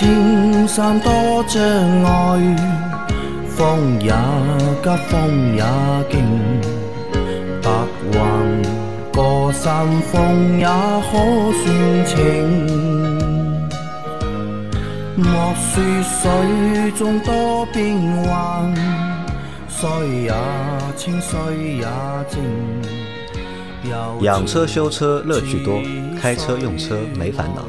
莫说青山多障碍，风也急，风也劲，白云过山峰也可算情。莫说水中多变幻，水也清，水也静。养车修车乐趣多，开车用车没烦恼。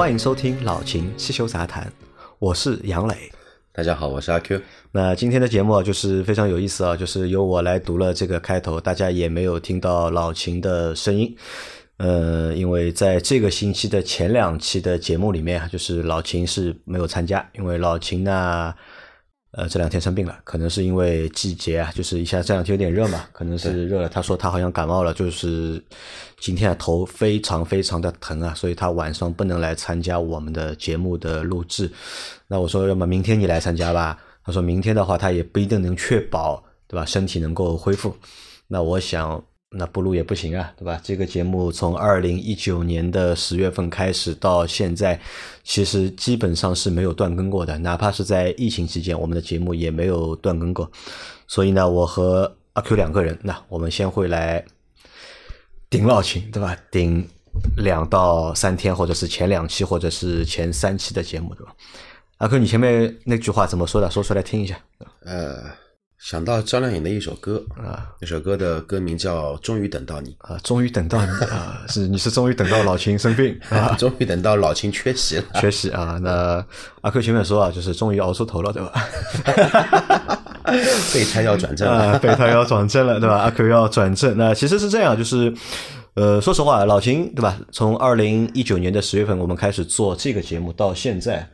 欢迎收听老秦汽修杂谈，我是杨磊。大家好，我是阿 Q。那今天的节目啊，就是非常有意思啊，就是由我来读了这个开头，大家也没有听到老秦的声音。呃，因为在这个星期的前两期的节目里面啊，就是老秦是没有参加，因为老秦呢，呃，这两天生病了，可能是因为季节啊，就是一下这两天有点热嘛，可能是热了。他说他好像感冒了，就是今天头非常非常的疼啊，所以他晚上不能来参加我们的节目的录制。那我说，要么明天你来参加吧。他说明天的话，他也不一定能确保，对吧？身体能够恢复。那我想。那不录也不行啊，对吧？这个节目从二零一九年的十月份开始到现在，其实基本上是没有断更过的，哪怕是在疫情期间，我们的节目也没有断更过。所以呢，我和阿 Q 两个人，那我们先会来顶老秦，对吧？顶两到三天，或者是前两期，或者是前三期的节目，对吧？阿 Q，你前面那句话怎么说的？说出来听一下。呃。想到张靓颖的一首歌啊，那首歌的歌名叫《终于等到你》啊，终于等到你啊，是你是终于等到老秦生病 啊，终于等到老秦缺席了，缺席啊。那阿 Q 前面说啊，就是终于熬出头了，对吧？备胎要转正了，备胎要转正了，对吧？阿 Q 要转正。那其实是这样，就是呃，说实话，老秦对吧？从二零一九年的十月份我们开始做这个节目到现在，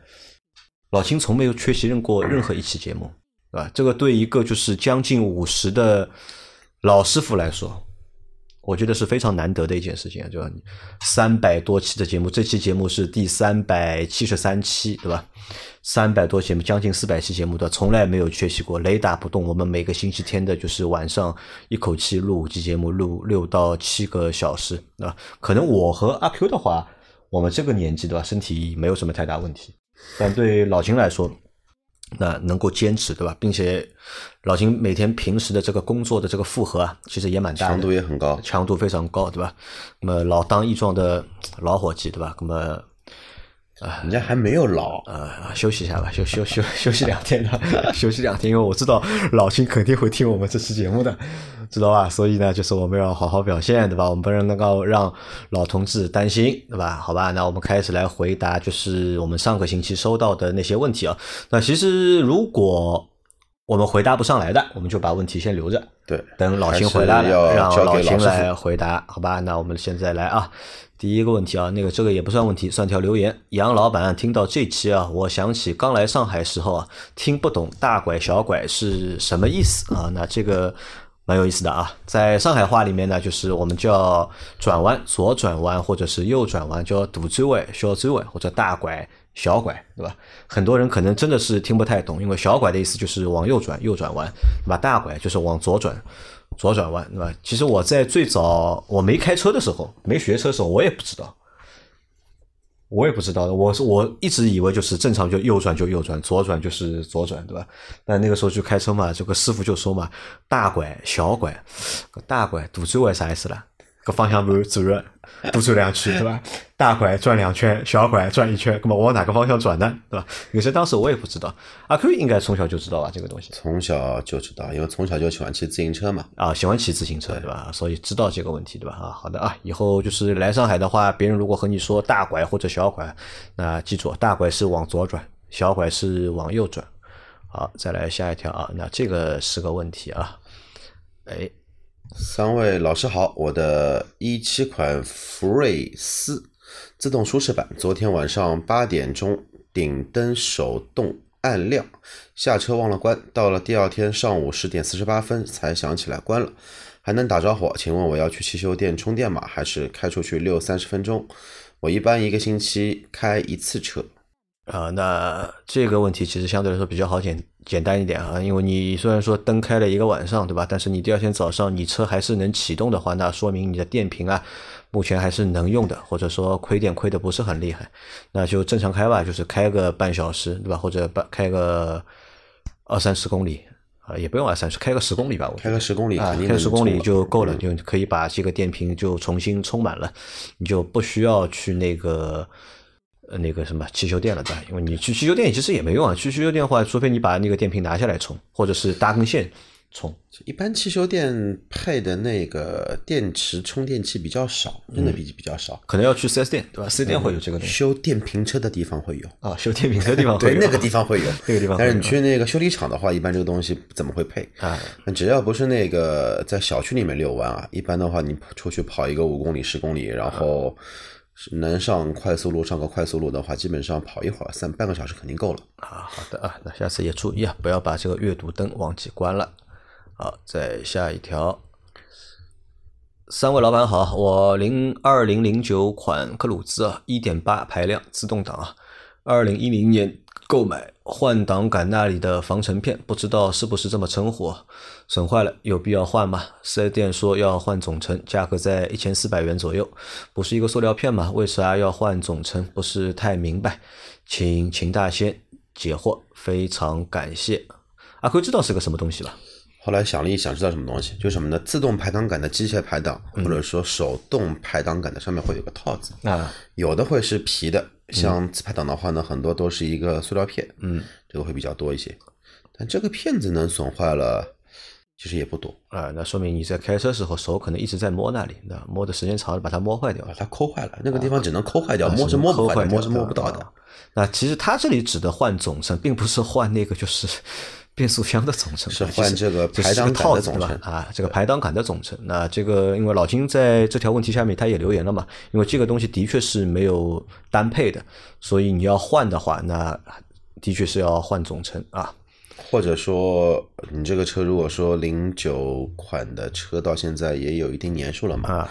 老秦从没有缺席任过任何一期节目。啊？这个对一个就是将近五十的老师傅来说，我觉得是非常难得的一件事情啊！就三百多期的节目，这期节目是第三百七十三期，对吧？三百多节目，将近四百期节目的，从来没有缺席过，雷打不动。我们每个星期天的，就是晚上一口气录五期节目，录六到七个小时啊。可能我和阿 Q 的话，我们这个年纪对吧，身体没有什么太大问题，但对老秦来说。那能够坚持，对吧？并且老秦每天平时的这个工作的这个负荷啊，其实也蛮大，强度也很高，强度非常高，对吧？那么老当益壮的老伙计，对吧？那么。啊，人家还没有老，啊，休息一下吧，休 休休休息两天的，休息两天，因为我知道老秦肯定会听我们这期节目的，知道吧？所以呢，就是我们要好好表现，对吧？我们不能能够让老同志担心，对吧？好吧，那我们开始来回答，就是我们上个星期收到的那些问题啊。那其实如果我们回答不上来的，我们就把问题先留着，对，等老秦回来了，让老秦来回答，好吧？那我们现在来啊。第一个问题啊，那个这个也不算问题，算条留言。杨老板听到这期啊，我想起刚来上海时候啊，听不懂大拐小拐是什么意思啊？那这个蛮有意思的啊，在上海话里面呢，就是我们叫转弯、左转弯或者是右转弯，叫大转弯、小转弯或者大拐、小拐，对吧？很多人可能真的是听不太懂，因为小拐的意思就是往右转、右转弯，对吧？大拐就是往左转。左转弯，对吧？其实我在最早我没开车的时候，没学车的时候，我也不知道，我也不知道的。我是我一直以为就是正常就右转就右转，左转就是左转，对吧？但那个时候就开车嘛，这个师傅就说嘛，大拐小拐，大拐大转弯啥意思了？个方向盘左右多转两圈，对吧？大拐转两圈，小拐转一圈，那么往哪个方向转呢？对吧？有些当时我也不知道。阿 Q 应该从小就知道吧？这个东西从小就知道，因为从小就喜欢骑自行车嘛。啊，喜欢骑自行车，对吧？所以知道这个问题，对吧？啊，好的啊，以后就是来上海的话，别人如果和你说大拐或者小拐，那记住，大拐是往左转，小拐是往右转。好，再来下一条啊，那这个是个问题啊，哎。三位老师好，我的一七款福睿斯自动舒适版，昨天晚上八点钟顶灯手动暗亮，下车忘了关，到了第二天上午十点四十八分才想起来关了，还能打着火，请问我要去汽修店充电吗？还是开出去溜三十分钟？我一般一个星期开一次车，啊，那这个问题其实相对来说比较好简简单一点啊，因为你虽然说灯开了一个晚上，对吧？但是你第二天早上你车还是能启动的话，那说明你的电瓶啊目前还是能用的，或者说亏电亏的不是很厉害，那就正常开吧，就是开个半小时，对吧？或者半开个二三十公里啊，也不用二三十，开个十公里吧，我开个十公里啊开十公里就够了，就可以把这个电瓶就重新充满了，你就不需要去那个呃那个什么汽修店了，对吧？因为你去汽修店其实也没用啊，去汽修店的话，除非你把那个电瓶拿下来充，或者是搭根线充。一般汽修店配的那个电池充电器比较少，真的比比较少。可能要去四 S 店，对吧四 S 店会有这个东西修电瓶车的地方会有，啊，修电瓶车的地方会对，那个地方会有，那个地方但是你去那个修理厂的话，一般这个东西怎么会配。啊，那只要不是那个在小区里面遛弯啊，一般的话你出去跑一个五公里、十公里，然后是能上快速路上个快速路的话，基本上跑一会儿，三半个小时肯定够了。啊，好的啊，那下次也注意啊，不要把这个阅读灯忘记关了。好，再下一条。三位老板好，我零二零零九款克鲁兹啊，一点八排量自动挡啊，二零一零年购买，换挡杆那里的防尘片不知道是不是这么称呼啊，损坏了有必要换吗？四 S 店说要换总成，价格在一千四百元左右，不是一个塑料片吗？为啥要换总成？不是太明白，请秦大仙解惑，非常感谢。阿辉知道是个什么东西吧？后来想了一想，知道什么东西？就是什么呢？自动排挡杆的机械排挡，嗯或者说手动排挡杆的上面会有个套子，啊，有的会是皮的，像自拍档的话呢，很多都是一个塑料片，嗯，这个会比较多一些。但这个片子能损坏了，其实也不多，啊，那说明你在开车时候手可能一直在摸那里，那摸的时间长了，把它摸坏掉了把。它抠坏了，那个地方只能抠坏掉，摸是摸不坏摸是摸不到的啊。那其实它这里指的换总成，并不是换那个就是变速箱的总成，是啊换这个排挡杆的总成？啊，这个排挡杆的总成。那这个因为老金在这条问题下面他也留言了嘛，因为这个东西的确是没有单配的，所以你要换的话，那的确是要换总成啊。或者说，你这个车如果说零九款的车到现在也有一定年数了嘛，啊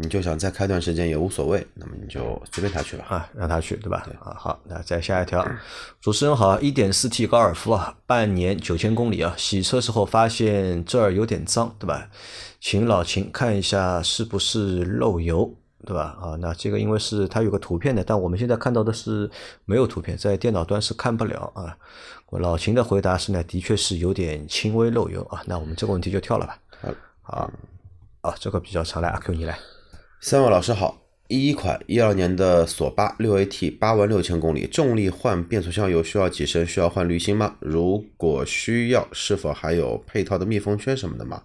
你就想再开段时间也无所谓，那么你就随便他去吧。啊，让他去，对吧？啊，好，那再下一条。主持人好，一点四 T 高尔夫啊，半年九千公里啊，洗车时候发现这儿有点脏，对吧？请老秦看一下是不是漏油，对吧？啊，那这个因为是它有个图片的，但我们现在看到的是没有图片，在电脑端是看不了啊。老秦的回答是呢，的确是有点轻微漏油啊，那我们这个问题就跳了吧。好，好，啊，这个比较长，来阿 Q 你来。三位老师好，一一款一二年的索八六 AT 八万六千公里，重力换变速箱油需要几升？需要换滤芯吗？如果需要，是否还有配套的密封圈什么的吗？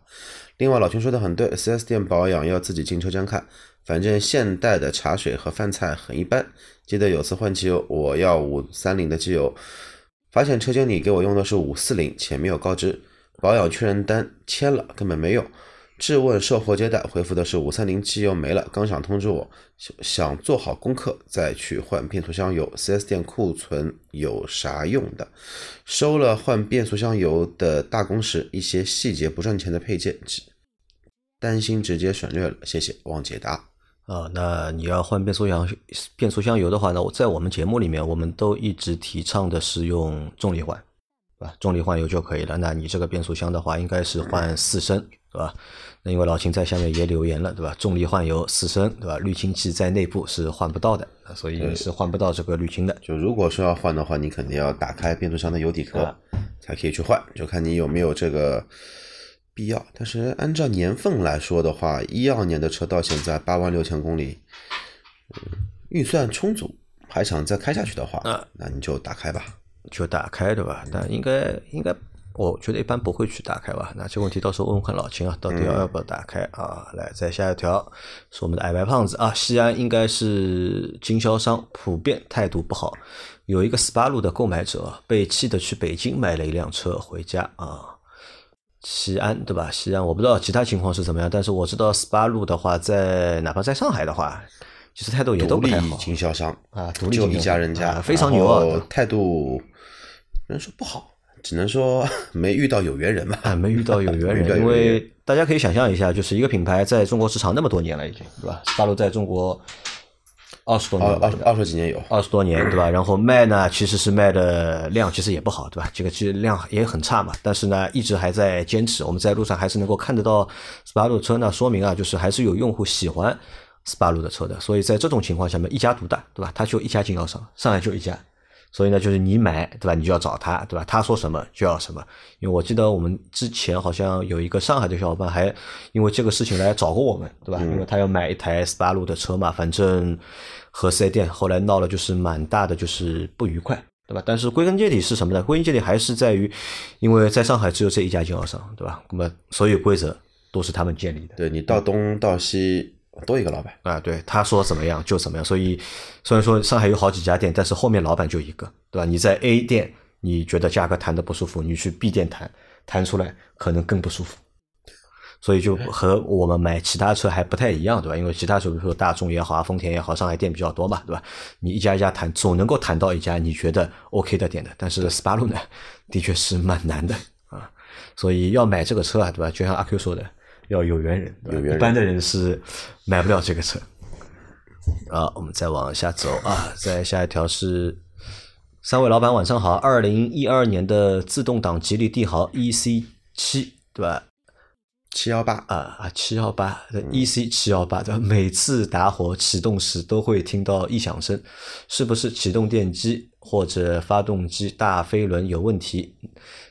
另外，老秦说的很对，4S 店保养要自己进车间看，反正现代的茶水和饭菜很一般。记得有次换机油，我要五三零的机油，发现车间里给我用的是五四零，且没有告知，保养确认单签了，根本没用。质问售后接待回复的是五三零机油没了，刚想通知我，想想做好功课再去换变速箱油。4S 店库存有啥用的？收了换变速箱油的大工时，一些细节不赚钱的配件，担心直接省略了。谢谢，望解答。啊，那你要换变速箱变速箱油的话呢，我在我们节目里面，我们都一直提倡的是用重力换，对吧？重力换油就可以了。那你这个变速箱的话，应该是换四升，对吧？那因为老秦在下面也留言了，对吧？重力换油四升，对吧？滤清器在内部是换不到的，所以你是换不到这个滤清的。就如果说要换的话，你肯定要打开变速箱的油底壳，才可以去换，就看你有没有这个必要。但是按照年份来说的话，一二年的车到现在八万六千公里，嗯预算充足，还想再开下去的话，啊那你就打开吧。就打开，对吧？但应该应该，我觉得一般不会去打开吧。那这个问题到时候问问看老秦啊，到底要要不要打开啊？来，再下一条是我们的矮白胖子啊，西安应该是经销商普遍态度不好，有一个斯巴鲁的购买者被气的去北京买了一辆车回家啊。西安对吧？西安我不知道其他情况是怎么样，但是我知道斯巴鲁的话，在哪怕在上海的话，其实态度也都不太好经销商啊独立就一家人家，啊非常牛啊态度人说不好，只能说 没遇到有缘人吧。啊，没遇到有缘人，因为大家可以想象一下，就是一个品牌在中国市场那么多年了，已经对吧？斯巴鲁在中国二十多年二二了对吧二十几年有，二十多年，对吧？然后卖呢，其实是卖的量其实也不好，对吧？这个其实量也很差嘛，但是呢，一直还在坚持。我们在路上还是能够看得到斯巴鲁车，那说明啊，就是还是有用户喜欢斯巴鲁的车的。所以在这种情况下面，一家独大，对吧？它就一家经销商，上海就一家。所以呢，就是你买，对吧？你就要找他，对吧？他说什么就要什么。因为我记得我们之前好像有一个上海的小伙伴还因为这个事情来找过我们，对吧？因为他要买一台斯巴鲁的车嘛，反正和四 S 店后来闹了就是蛮大的就是不愉快，对吧？但是归根结底是什么呢？归根结底还是在于，因为在上海只有这一家经销商，对吧？那么所有规则都是他们建立的。对你到东到西多一个老板，啊，对，他说怎么样就怎么样。所以虽然说上海有好几家店，但是后面老板就一个，对吧？你在 A 店你觉得价格谈的不舒服，你去 B 店谈，谈出来可能更不舒服。所以就和我们买其他车还不太一样，对吧？因为其他车，比如说大众也好啊，丰田也好，上海店比较多嘛，对吧？你一家一家谈，总能够谈到一家你觉得 OK 的店的。但是斯巴鲁呢，的确是蛮难的啊。所以要买这个车啊，对吧？就像阿 Q 说的，要有缘人，对吧？有缘人。一般的人是买不了这个车。啊，我们再往下走。啊，再下一条是三位老板晚上好，二零一二年的自动挡吉利帝豪 EC 七，对吧？七幺八，啊啊，七幺八的 EC 七幺八的，每次打火启动时都会听到异响声，是不是启动电机或者发动机大飞轮有问题？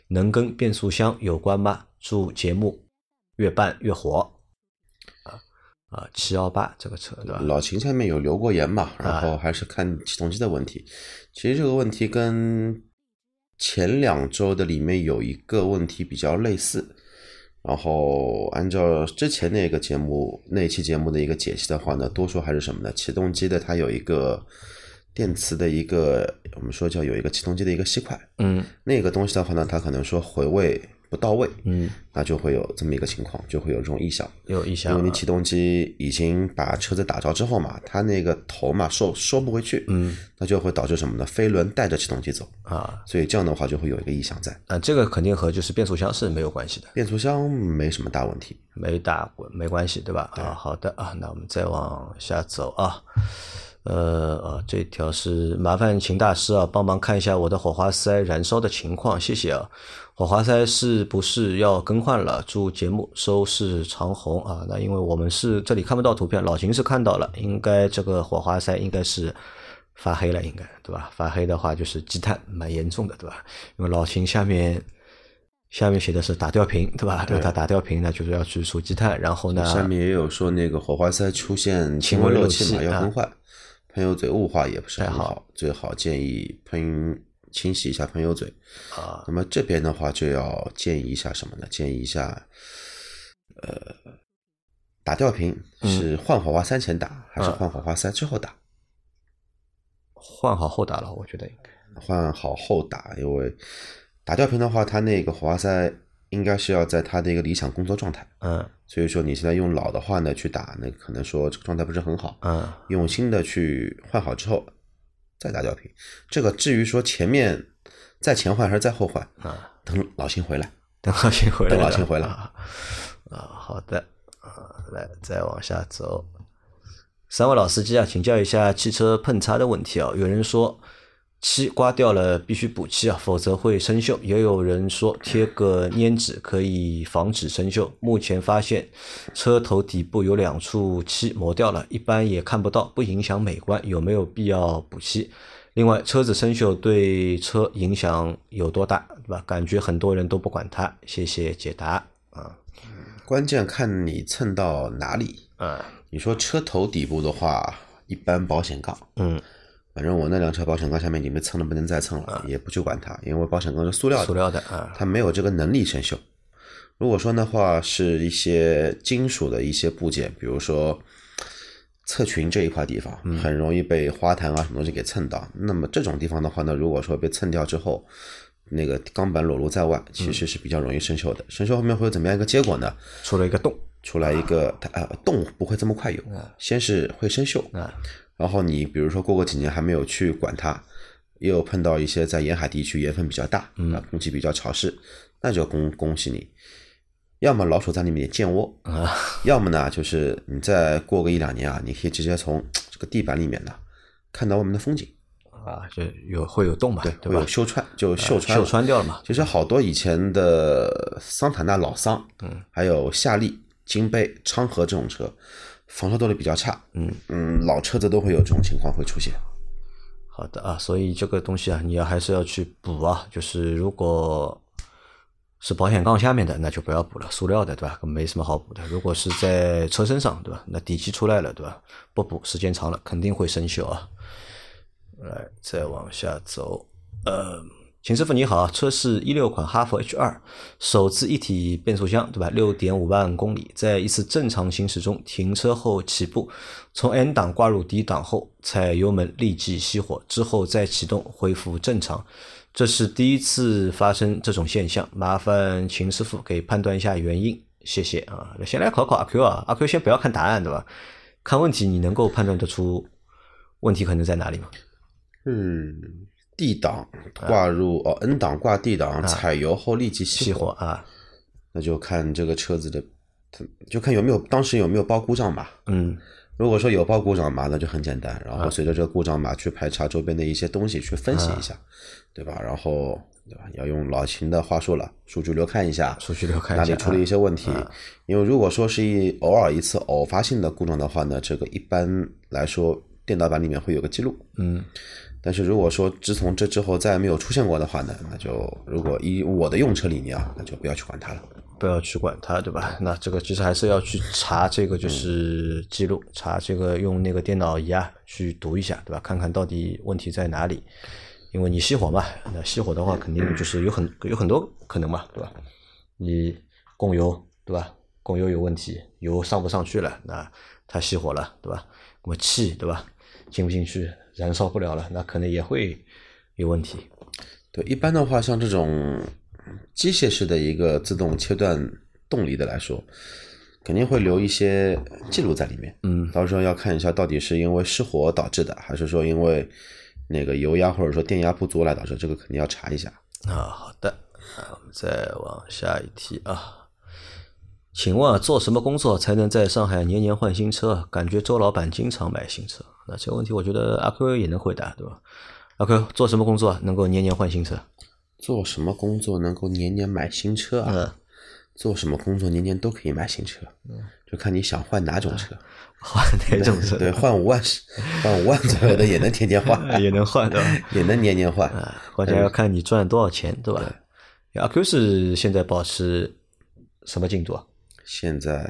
能跟变速箱有关吗？祝节目越办越火。啊啊，七幺八这个车对吧？老秦下面有留过言嘛，然啊后还是看启动机的问题。其实这个问题跟前两周的里面有一个问题比较类似。然后按照之前那个节目那期节目的一个解析的话呢，多数还是什么呢？启动机的它有一个电磁的一个，我们说叫有一个启动机的一个吸块，嗯那个东西的话呢，它可能说回位不到位，嗯，那就会有这么一个情况，就会有这种异响。有异响啊，因为你启动机已经把车子打着之后嘛，它那个头嘛收收不回去，嗯那就会导致什么呢？飞轮带着启动机走，啊所以这样的话就会有一个异响在。啊，这个肯定和就是变速箱是没有关系的。变速箱没什么大问题，没大过，没关系，对吧？啊，好的啊，那我们再往下走啊。呃啊，这条是麻烦秦大师啊，帮忙看一下我的火花塞燃烧的情况，谢谢啊。火花塞是不是要更换了？祝节目收视长虹啊！那因为我们是这里看不到图片，老秦是看到了，应该这个火花塞应该是发黑了，应该对吧？发黑的话就是积碳，蛮严重的，对吧？因为老秦下面下面写的是打吊瓶，对吧？对他打吊瓶呢，就是要去除积碳，然后呢，下面也有说那个火花塞出现轻微漏气嘛，要更换。喷油嘴雾化也不是很太好好，最好建议喷清洗一下喷油嘴。啊那么这边的话就要建议一下什么呢？建议一下，呃，打吊瓶是换火花塞前打，还是嗯换火花塞之后打？换好后打了，我觉得应该换好后打，因为打吊瓶的话，它那个火花塞应该是要在它的一个理想工作状态，嗯所以说你现在用老的话呢去打，那可能说这个状态不是很好。嗯用新的去换好之后再打吊瓶。这个至于说前面在前换还是在后换，啊，等老秦回来。等老秦回来，等老秦回来啊，啊好的啊，来再往下走。三位老司机啊，请教一下汽车碰擦的问题啊。有人说漆刮掉了必须补漆啊，否则会生锈；也有人说贴个粘纸可以防止生锈。目前发现车头底部有两处漆磨掉了，一般也看不到，不影响美观，有没有必要补漆？另外，车子生锈对车影响有多大，对吧？感觉很多人都不管它。谢谢解答啊关键看你蹭到哪里。啊你说车头底部的话，一般保险杠，嗯，反正我那辆车保险杠下面已经被蹭了不能再蹭了，也不去管它，因为保险杠是塑料的，塑料的啊它没有这个能力生锈。如果说的话是一些金属的一些部件，比如说侧裙这一块地方，很容易被花坛啊什么东西给蹭到。那么这种地方的话呢，如果说被蹭掉之后，那个钢板裸露在外，其实是比较容易生锈的。生锈后面会有怎么样一个结果呢？出了一个洞出来一个它呃洞不会这么快有，先是会生锈，啊然后你比如说过个几年还没有去管它，也有碰到一些在沿海地区盐分比较大，啊，空气比较潮湿，那就恭恭喜你，要么老鼠在里面建窝，啊要么呢就是你再过个一两年啊，你可以直接从这个地板里面呢看到外面的风景，啊，就有会有洞嘛，对吧会有？锈穿就锈穿锈了。穿掉了嘛，其实好多以前的桑塔纳老桑，嗯，还有夏利、金杯、昌河这种车，防锈动力比较差，嗯嗯，老车子都会有这种情况会出现。好的啊，所以这个东西啊，你要还是要去补啊。就是如果是保险杠下面的，那就不要补了，塑料的对吧？没什么好补的。如果是在车身上对吧？那底漆出来了对吧？不补时间长了肯定会生锈啊。来，再往下走，呃。秦师傅你好，车是一六款哈弗 H 二，手自一体变速箱，对吧？六点五万公里，在一次正常行驶中，停车后起步，从 N 档挂入 D 档后，踩油门立即熄火，之后再启动恢复正常。这是第一次发生这种现象，麻烦秦师傅给判断一下原因，谢谢啊。先来考考阿 Q 啊，阿 Q 先不要看答案，对吧？看问题，你能够判断得出问题可能在哪里吗？嗯，D 档挂入哦，N 档挂 D 档，踩油后立即熄熄火啊，那就看这个车子的，就看有没有当时有没有报故障码。嗯如果说有报故障码，那就很简单，然后随着这个故障码去排查周边的一些东西，去分析一下，对吧？然后对吧？要用老秦的话说了，数据流看一下，数据流看一下哪里出了一些问题。因为如果说是一偶尔一次偶发性的故障的话呢，这个一般来说电脑版里面会有个记录。嗯但是如果说自从这之后再也没有出现过的话呢，那就如果以我的用车理念啊，那就不要去管它了。不要去管它，对吧？那这个其实还是要去查这个就是记录，查这个用那个电脑仪啊去读一下，对吧？看看到底问题在哪里。因为你熄火嘛，那熄火的话肯定就是有很有很多可能嘛，对吧？你供油，对吧？供油有问题，油上不上去了，那它熄火了，对吧？那么气，对吧？进不进去，燃烧不了了，那可能也会有问题。对，一般的话，像这种机械式的一个自动切断动力的来说，肯定会留一些记录在里面。嗯到时候要看一下到底是因为失火导致的，还是说因为那个油压或者说电压不足来导致，这个肯定要查一下。啊，好的，啊，我们再往下一题啊。请问啊，做什么工作才能在上海年年换新车？感觉周老板经常买新车。那这个问题，我觉得阿 Q 也能回答，对吧？阿 Q 做什么工作能够年年换新车？做什么工作能够年年买新车啊？嗯，做什么工作年年都可以买新车，嗯就看你想换哪种车。换哪种车？对，换五万，换五万左右的也能天天换，也能换，对吧？也能年年换。啊，关键要看你赚多少钱，对吧？阿 Q 是现在保持什么进度啊？现在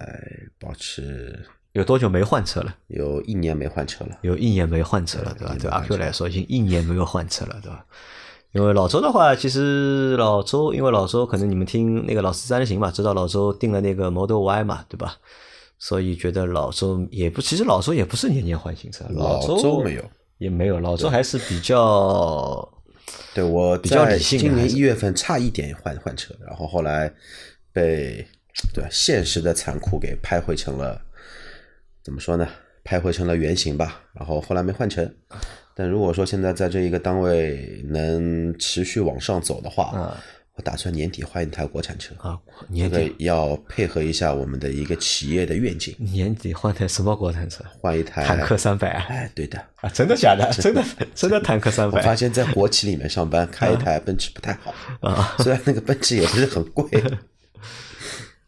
保持有多久没换车了？有一年没换车了。有一年没换车了，对吧？对阿 Q 来说，已经一年没有换车了，对吧？因为老周的话，其实老周，因为老周可能你们听那个老四三行嘛，知道老周订了那个 Model Y 嘛，对吧？所以觉得老周也不，其实老周也不是年年换新车，老周周没有，也没有，老周还是比较对我比较在理性今年一月份差一点换换车，然后后来被对现实的残酷给拍回成了怎么说呢？拍回成了原型吧，然后后来没换成。但如果说现在在这一个单位能持续往上走的话，啊我打算年底换一台国产车。啊年底要配合一下我们的一个企业的愿景，年底换台什么国产车？换一台坦克三百啊？哎，对的，啊，真的假的？真的真的坦克三百我发现在国企里面上班开一台奔驰不太好，啊？虽然那个奔驰也不是很贵，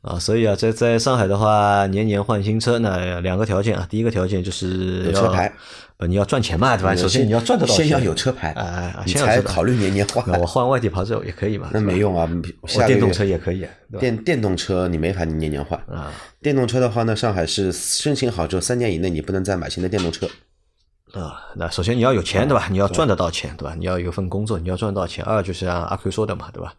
啊，所以啊，在在上海的话，年年换新车，那两个条件啊，第一个条件就是要有车牌，呃，你要赚钱嘛，对吧？首先你要赚得到钱，先要有车牌，哎哎哎你才考虑年年换。我换外地牌照也可以嘛？那没用啊，我电动车也可以？电电动车你没法年年换。啊电动车的话呢，上海是申请好之后三年以内你不能再买新的电动车。啊，那首先你要有钱，对吧？你要赚得到钱，对吧？你要有份工作，你要赚得到钱。二就是像阿 Q 说的嘛，对吧？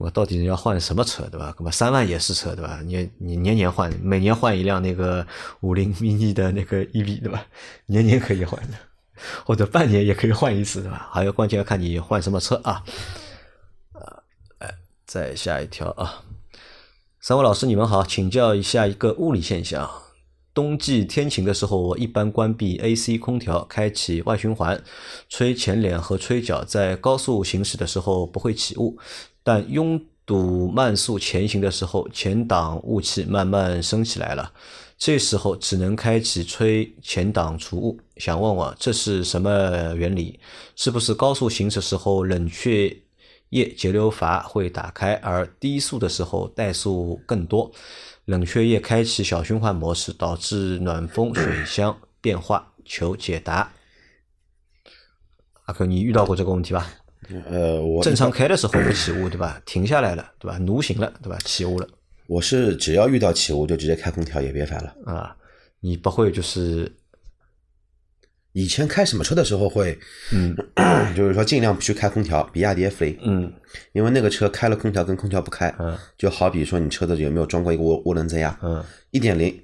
我到底要换什么车，对吧？那么三万也是车，对吧？你你年年换，每年换一辆那个五菱 mini 的那个 EV，对吧？年年可以换的，或者半年也可以换一次，对吧？还有关键要看你换什么车啊。啊，哎，再下一条啊。三位老师，你们好，请教一下一个物理现象。冬季天晴的时候，我一般关闭 AC 空调，开启外循环，吹前脸和吹脚。在高速行驶的时候不会起雾，但拥堵慢速前行的时候，前挡雾气慢慢升起来了。这时候只能开启吹前挡除雾。想问问这是什么原理？是不是高速行驶时候冷却液节流阀会打开，而低速的时候怠速更多，冷却液开启小循环模式，导致暖风水箱变化？求解答。阿克，你遇到过这个问题吧？呃，我正常开的时候不起雾，对吧？停下来了，对吧？奴行了，对吧？起雾了。我是只要遇到起雾就直接开空调，也别烦了。啊，你不会就是以前开什么车的时候会，嗯就是说尽量不去开空调，比亚迪 F 零，嗯因为那个车开了空调跟空调不开，嗯就好比说你车子有没有装过一个涡涡轮增压，嗯一点零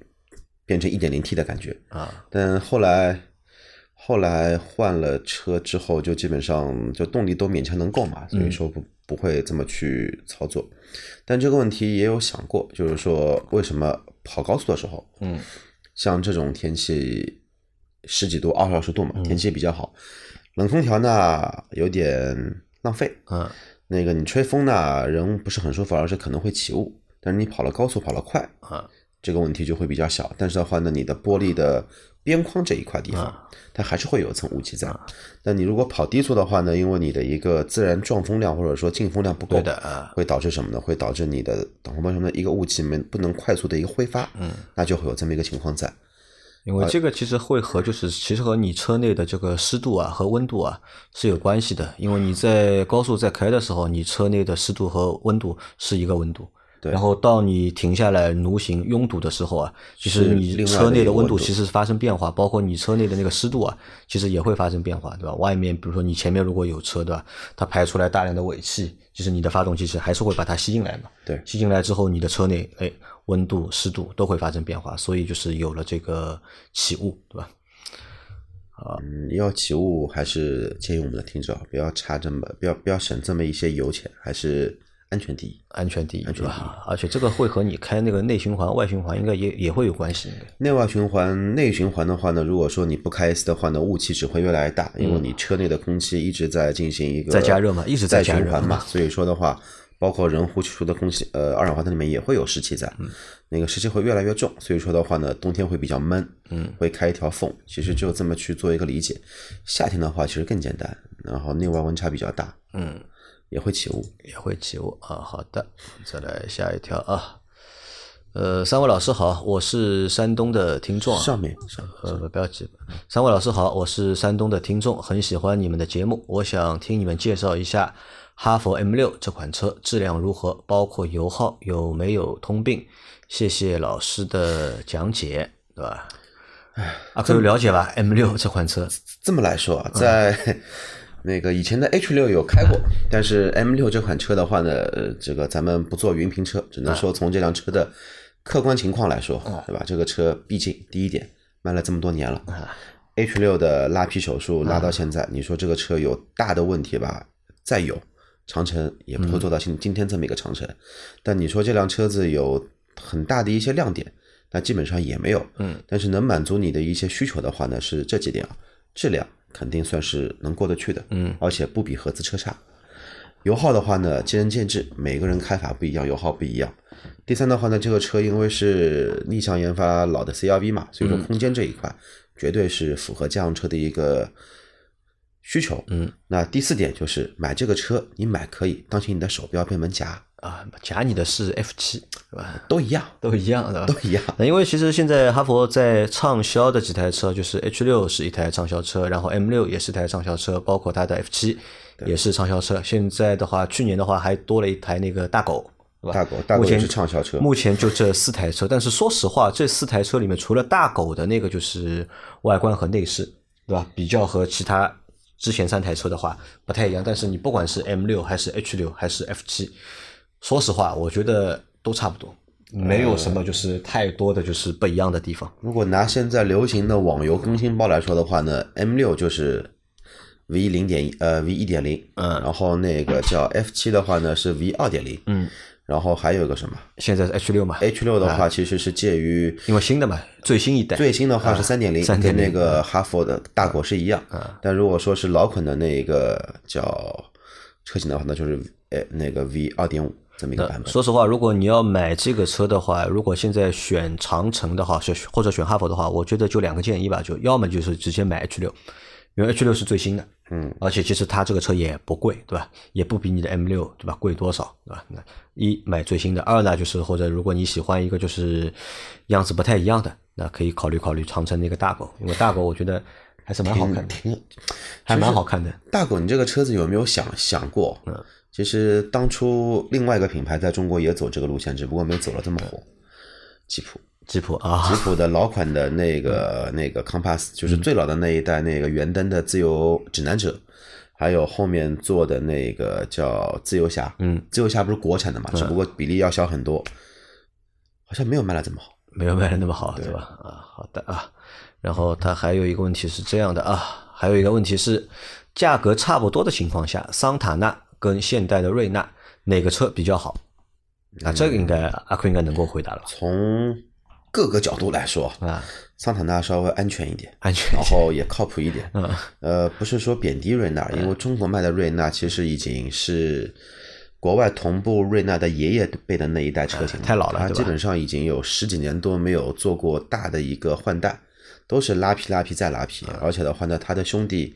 变成一点零 T 的感觉。啊但后来后来换了车之后，就基本上就动力都勉强能够嘛，所以说不不会这么去操作。但这个问题也有想过，就是说为什么跑高速的时候，嗯像这种天气十几度、二十二十度嘛，天气比较好，冷空调呢有点浪费。嗯那个你吹风呢，人不是很舒服，而且可能会起雾。但是你跑了高速，跑得快，啊这个问题就会比较小。但是的话呢，你的玻璃的边框这一块地方，啊它还是会有一层雾气在。那你如果跑低速的话呢，因为你的一个自然撞风量或者说进风量不够对的啊会导致什么呢？会导致你的挡风玻璃上的一个雾气没不能快速的一个挥发，嗯，那就会有这么一个情况在。因为这个其实会和就是其实和你车内的这个湿度啊和温度啊是有关系的，因为你在高速在开的时候，你车内的湿度和温度是一个温度。对然后到你停下来奴行拥堵的时候啊，其实是你车内的温度其实发生变化，包括你车内的那个湿度啊，其实也会发生变化，对吧？外面比如说你前面如果有车，对吧？它排出来大量的尾气，其实你的发动机是还是会把它吸进来嘛。对吸进来之后，你的车内哎温度、湿度都会发生变化，所以就是有了这个起雾，对吧？嗯，要起雾还是建议我们的听者不要差这么不要不要省这么一些油钱，还是安全第一。安全第一，安全第一？而且这个会和你开那个内循环、外循环应该也也会有关系，内外循环，内循环的话呢，如果说你不开 AC 的话呢，雾气只会越来越大，因为你车内的空气一直在进行一个在加热嘛一直在循环嘛，所以说的话，包括人呼吸出的空气，呃，二氧化碳里面也会有湿气在，那个湿气会越来越重，所以说的话呢，冬天会比较闷，嗯，会开一条缝，其实就这么去做一个理解。夏天的话其实更简单，然后内外温差比较大，嗯，也会起雾。也会起雾啊。好的，再来下一条啊。呃，三位老师好，我是山东的听众啊。上面上呃，不要急。三位老师好，我是山东的听众，很喜欢你们的节目，我想听你们介绍一下哈佛 M 六这款车质量如何，包括油耗有没有通病？谢谢老师的讲解，对吧？阿克有了解吧？M 六这款车，这么来说啊，在那个以前的 H 六有开过，但是 M 六这款车的话呢，呃，这个咱们不做云评车，只能说从这辆车的客观情况来说，对吧？这个车毕竟第一点卖了这么多年了，H 六的拉皮手术拉到现在，你说这个车有大的问题吧？再有，长城也不会做到今今天这么一个长城，但你说这辆车子有很大的一些亮点，那基本上也没有。嗯，但是能满足你的一些需求的话呢，是这几点啊，质量肯定算是能过得去的。嗯，而且不比合资车差。油耗的话呢，见仁见智，每个人开法不一样，油耗不一样。第三的话呢，这个车因为是逆向研发老的 CRV 嘛，所以说空间这一块绝对是符合家用车的一个需求。嗯，那第四点就是买这个车，你买可以当心你的手不要被门夹，啊，夹你的是 F 七，对吧？都一样，都一样，对吧？都一样。那因为其实现在哈佛在畅销的几台车，就是 H 六是一台畅销车，然后 M 六也是台畅销车，包括它的 F 七也是畅销车。现在的话，去年的话还多了一台那个大狗，对吧？大狗大狗目前也是畅销车目前就这四台车，但是说实话，这四台车里面除了大狗的那个就是外观和内饰，对吧？比较和其他之前三台车的话不太一样。但是你不管是 M 六还是 H 六还是 F 七，说实话，我觉得都差不多，没有什么就是太多的就是不一样的地方。如果拿现在流行的网游更新包来说的话呢，M 六就是 V 零点呃 V 一点零，嗯然后那个叫 F 七的话呢是 V 二点零，嗯，然后还有一个什么现在是 H 六嘛 H 六的话其实是介于因为新的嘛，最新一代，最新的话是三点零，3.0跟那个哈佛的大狗是一样，但如果说是老款的那个叫车型的话，那就是呃那个 V 二点五，这么一个版本。说实话，如果你要买这个车的话，如果现在选长城的话，选或者选哈佛的话，我觉得就两个建议吧，就要么就是直接买 H 六，因为 H 六是最新的，嗯，而且其实它这个车也不贵，对吧？也不比你的 M 六对吧贵多少，对吧？那一买最新的，二呢就是或者如果你喜欢一个就是样子不太一样的，那可以考虑考虑长城那个大狗，因为大狗我觉得还是蛮好看的，挺还蛮好看的。大狗，你这个车子有没有想想过？嗯，其实当初另外一个品牌在中国也走这个路线，只不过没走了这么火。吉普，吉普啊，吉普的老款的那个那个 Compass，就是最老的那一代那个圆灯的自由指南者，还有后面做的那个叫自由侠，嗯，自由侠不是国产的嘛，只不过比例要小很多，好像没有卖的这么好。没有卖的那么好，对吧？啊，好的啊。然后它还有一个问题是这样的啊，还有一个问题是，价格差不多的情况下，桑塔纳跟现代的瑞纳哪个车比较好？那，这个应该阿坤应该能够回答了。从各个角度来说啊，桑塔纳稍微安全一点，安全，然后也靠谱一点。嗯，呃，不是说贬低瑞纳，因为中国卖的瑞纳其实已经是国外同步瑞纳的爷爷辈的那一代车型，太老了，它基本上已经有十几年都没有做过大的一个换代，都是拉皮拉皮再拉皮。而且的话呢，它的兄弟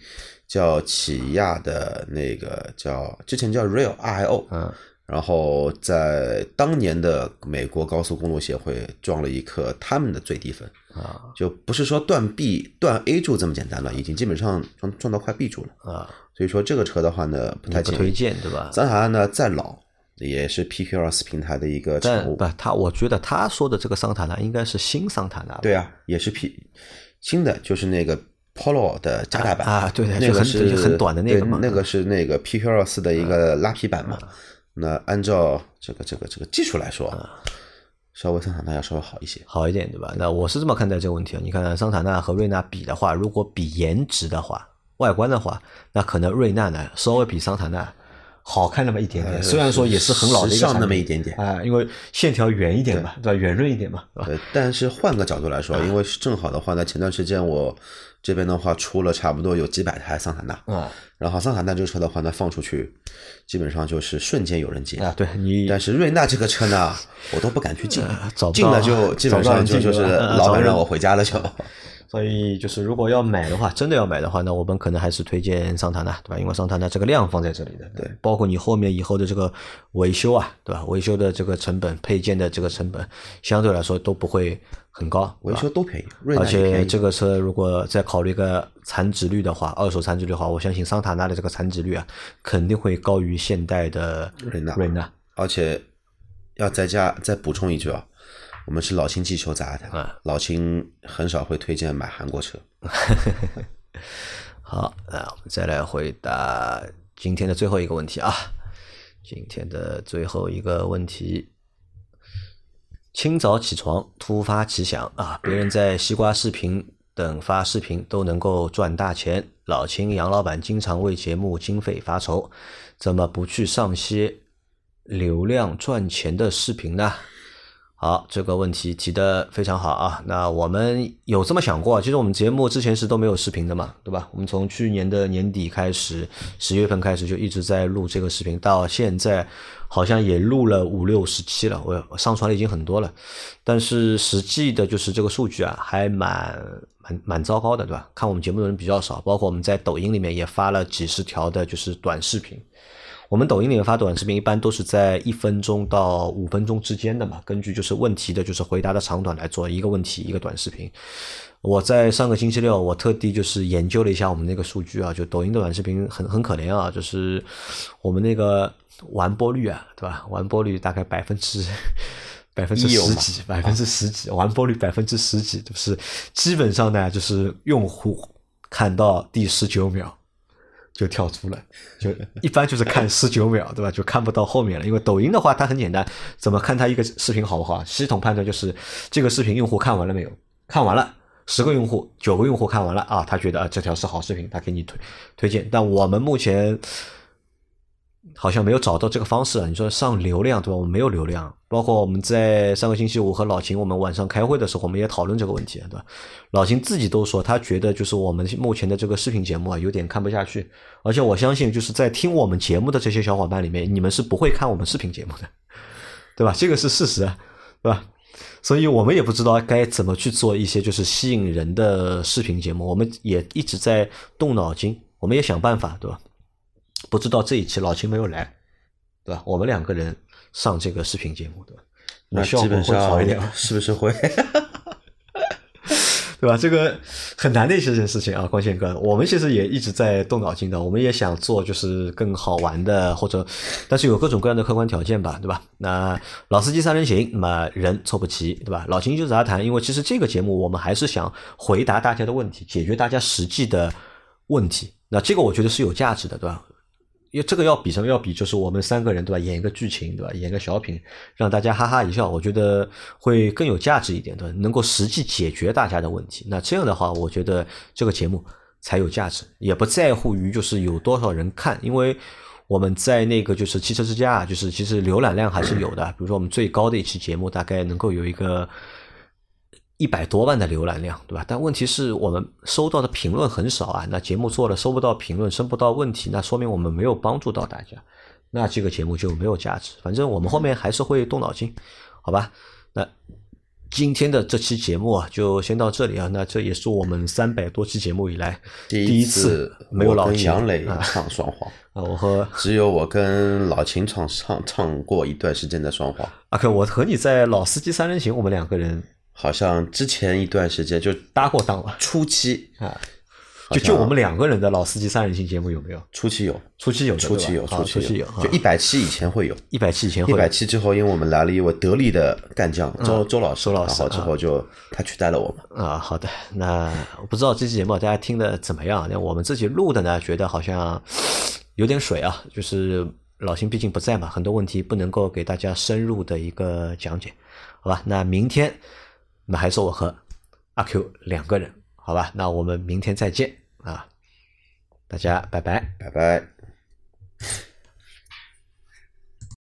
叫起亚的那个叫之前叫 Real R I O，嗯。然后在当年的美国高速公路协会撞了一颗他们的最低分啊，就不是说断 B 断 A 柱这么简单了，已经基本上撞撞到快 B 柱了啊。所以说这个车的话呢，不太推荐，对吧？桑塔纳呢再老也是 pqs 平台的一个产物。不，他我觉得他说的这个桑塔纳应该是新桑塔纳。对啊，也是 P 新的，就是那个 Polo 的加大版啊，对，那个是很短的那个嘛，那个是那个 PQ2 的一个拉皮版嘛。那按照这个这个这个技术来说，啊稍微桑塔纳要稍微好一些，好一点对吧？那我是这么看待这个问题啊。你看桑塔纳和瑞纳比的话，如果比颜值的话、外观的话，那可能瑞纳呢稍微比桑塔纳好看那么一点点。虽然说也是很老的一个那么一点点啊，因为线条圆一点嘛，对吧？圆润一点嘛，对。但是换个角度来说，因为正好的话呢，前段时间我这边的话出了差不多有几百台桑塔纳啊。然后桑塔纳这个车的话呢，放出去基本上就是瞬间有人接啊。对你，但是瑞纳这个车呢，我都不敢去进，进进了就基本上就就是老板让我回家了就。所以就是如果要买的话，真的要买的话，那我们可能还是推荐桑塔纳，对吧？因为桑塔纳这个量放在这里的，对，包括你后面以后的这个维修啊，对吧？维修的这个成本、配件的这个成本，相对来说都不会很高，维修都便宜。而且这个车如果再考虑个残值率的话，二手残值率的话，我相信桑塔纳的这个残值率啊，肯定会高于现代的瑞纳。瑞纳，而且要再加再补充一句啊。我们是老秦记球杂的，老秦很少会推荐买韩国车。好，那我们再来回答今天的最后一个问题啊！今天的最后一个问题：清早起床突发奇想啊，别人在西瓜视频等发视频都能够赚大钱，老秦杨老板经常为节目经费发愁，怎么不去上些流量赚钱的视频呢？好，这个问题提的非常好啊！那我们有这么想过，其实我们节目之前是都没有视频的嘛，对吧？我们从去年的年底开始，十月份开始就一直在录这个视频，到现在好像也录了五六十期了，我上传了已经很多了。但是实际的就是这个数据啊，还蛮蛮蛮糟糕的，对吧？看我们节目的人比较少，包括我们在抖音里面也发了几十条的，就是短视频。我们抖音里面发短视频，一般都是在一分钟到五分钟之间的嘛，根据就是问题的，就是回答的长短来做一个问题一个短视频。我在上个星期六，我特地就是研究了一下我们那个数据啊，就抖音的短视频很很可怜啊，就是我们那个完播率啊，对吧？完播率大概百分之百分之十几，百分之十几，完播率百分之十几，就是基本上呢，就是用户看到第十九秒。就跳出了，就一般就是看十九秒，对吧？就看不到后面了。因为抖音的话，它很简单，怎么看它一个视频好不好？系统判断就是这个视频用户看完了没有？看完了，十个用户，九个用户看完了啊，他觉得啊这条是好视频，他给你推推荐。但我们目前好像没有找到这个方式啊。你说上流量对吧？我们没有流量，包括我们在上个星期五和老秦我们晚上开会的时候，我们也讨论这个问题，对吧？老秦自己都说，他觉得就是我们目前的这个视频节目啊，有点看不下去。而且我相信，就是在听我们节目的这些小伙伴里面，你们是不会看我们视频节目的，对吧？这个是事实，对吧？所以我们也不知道该怎么去做一些就是吸引人的视频节目，我们也一直在动脑筋，我们也想办法，对吧？不知道这一期老秦没有来，对吧？我们两个人上这个视频节目，对吧？那效果基本会好一点上是不是会？对吧？这个很难的一件事情啊，光线哥，我们其实也一直在动脑筋的，我们也想做就是更好玩的，或者但是有各种各样的客观条件吧，对吧？那老司机三人行，那么人凑不齐，对吧？老秦就是杂谈，因为其实这个节目我们还是想回答大家的问题，解决大家实际的问题，那这个我觉得是有价值的，对吧？因为这个要比什么？要比就是我们三个人对吧，演一个剧情对吧，演个小品，让大家哈哈一笑，我觉得会更有价值一点，对吧？能够实际解决大家的问题。那这样的话，我觉得这个节目才有价值，也不在乎于就是有多少人看，因为我们在那个就是汽车之家，就是其实浏览量还是有的。比如说我们最高的一期节目，大概能够有一个。一百多万的浏览量，对吧？但问题是我们收到的评论很少啊。那节目做了收不到评论，收不到问题，那说明我们没有帮助到大家，那这个节目就没有价值。反正我们后面还是会动脑筋，好吧？那今天的这期节目啊，就先到这里啊。那这也是我们三百多期节目以来第一次没有跟老秦杨磊啊唱双簧，啊。我和只有我跟老秦唱唱唱过一段时间的双簧。阿克，我和你在老司机三人行，我们两个人好像之前一段时间就搭过档了初期啊。就就我们两个人的老司机三人行节目有没有？初期有，初期有的，初期有，初期有，就一百期以前会有。一百期以前一百期之后，因为我们来了一位得力的干将周周老师，周老师然后之后就他取代了我们。啊，好的，那我不知道这期节目大家听的怎么样？那我们自己录的呢，觉得好像有点水啊，就是老秦毕竟不在嘛，很多问题不能够给大家深入的一个讲解，好吧？那明天那还是我和阿 Q 两个人，好吧？那我们明天再见啊，大家拜拜，拜拜。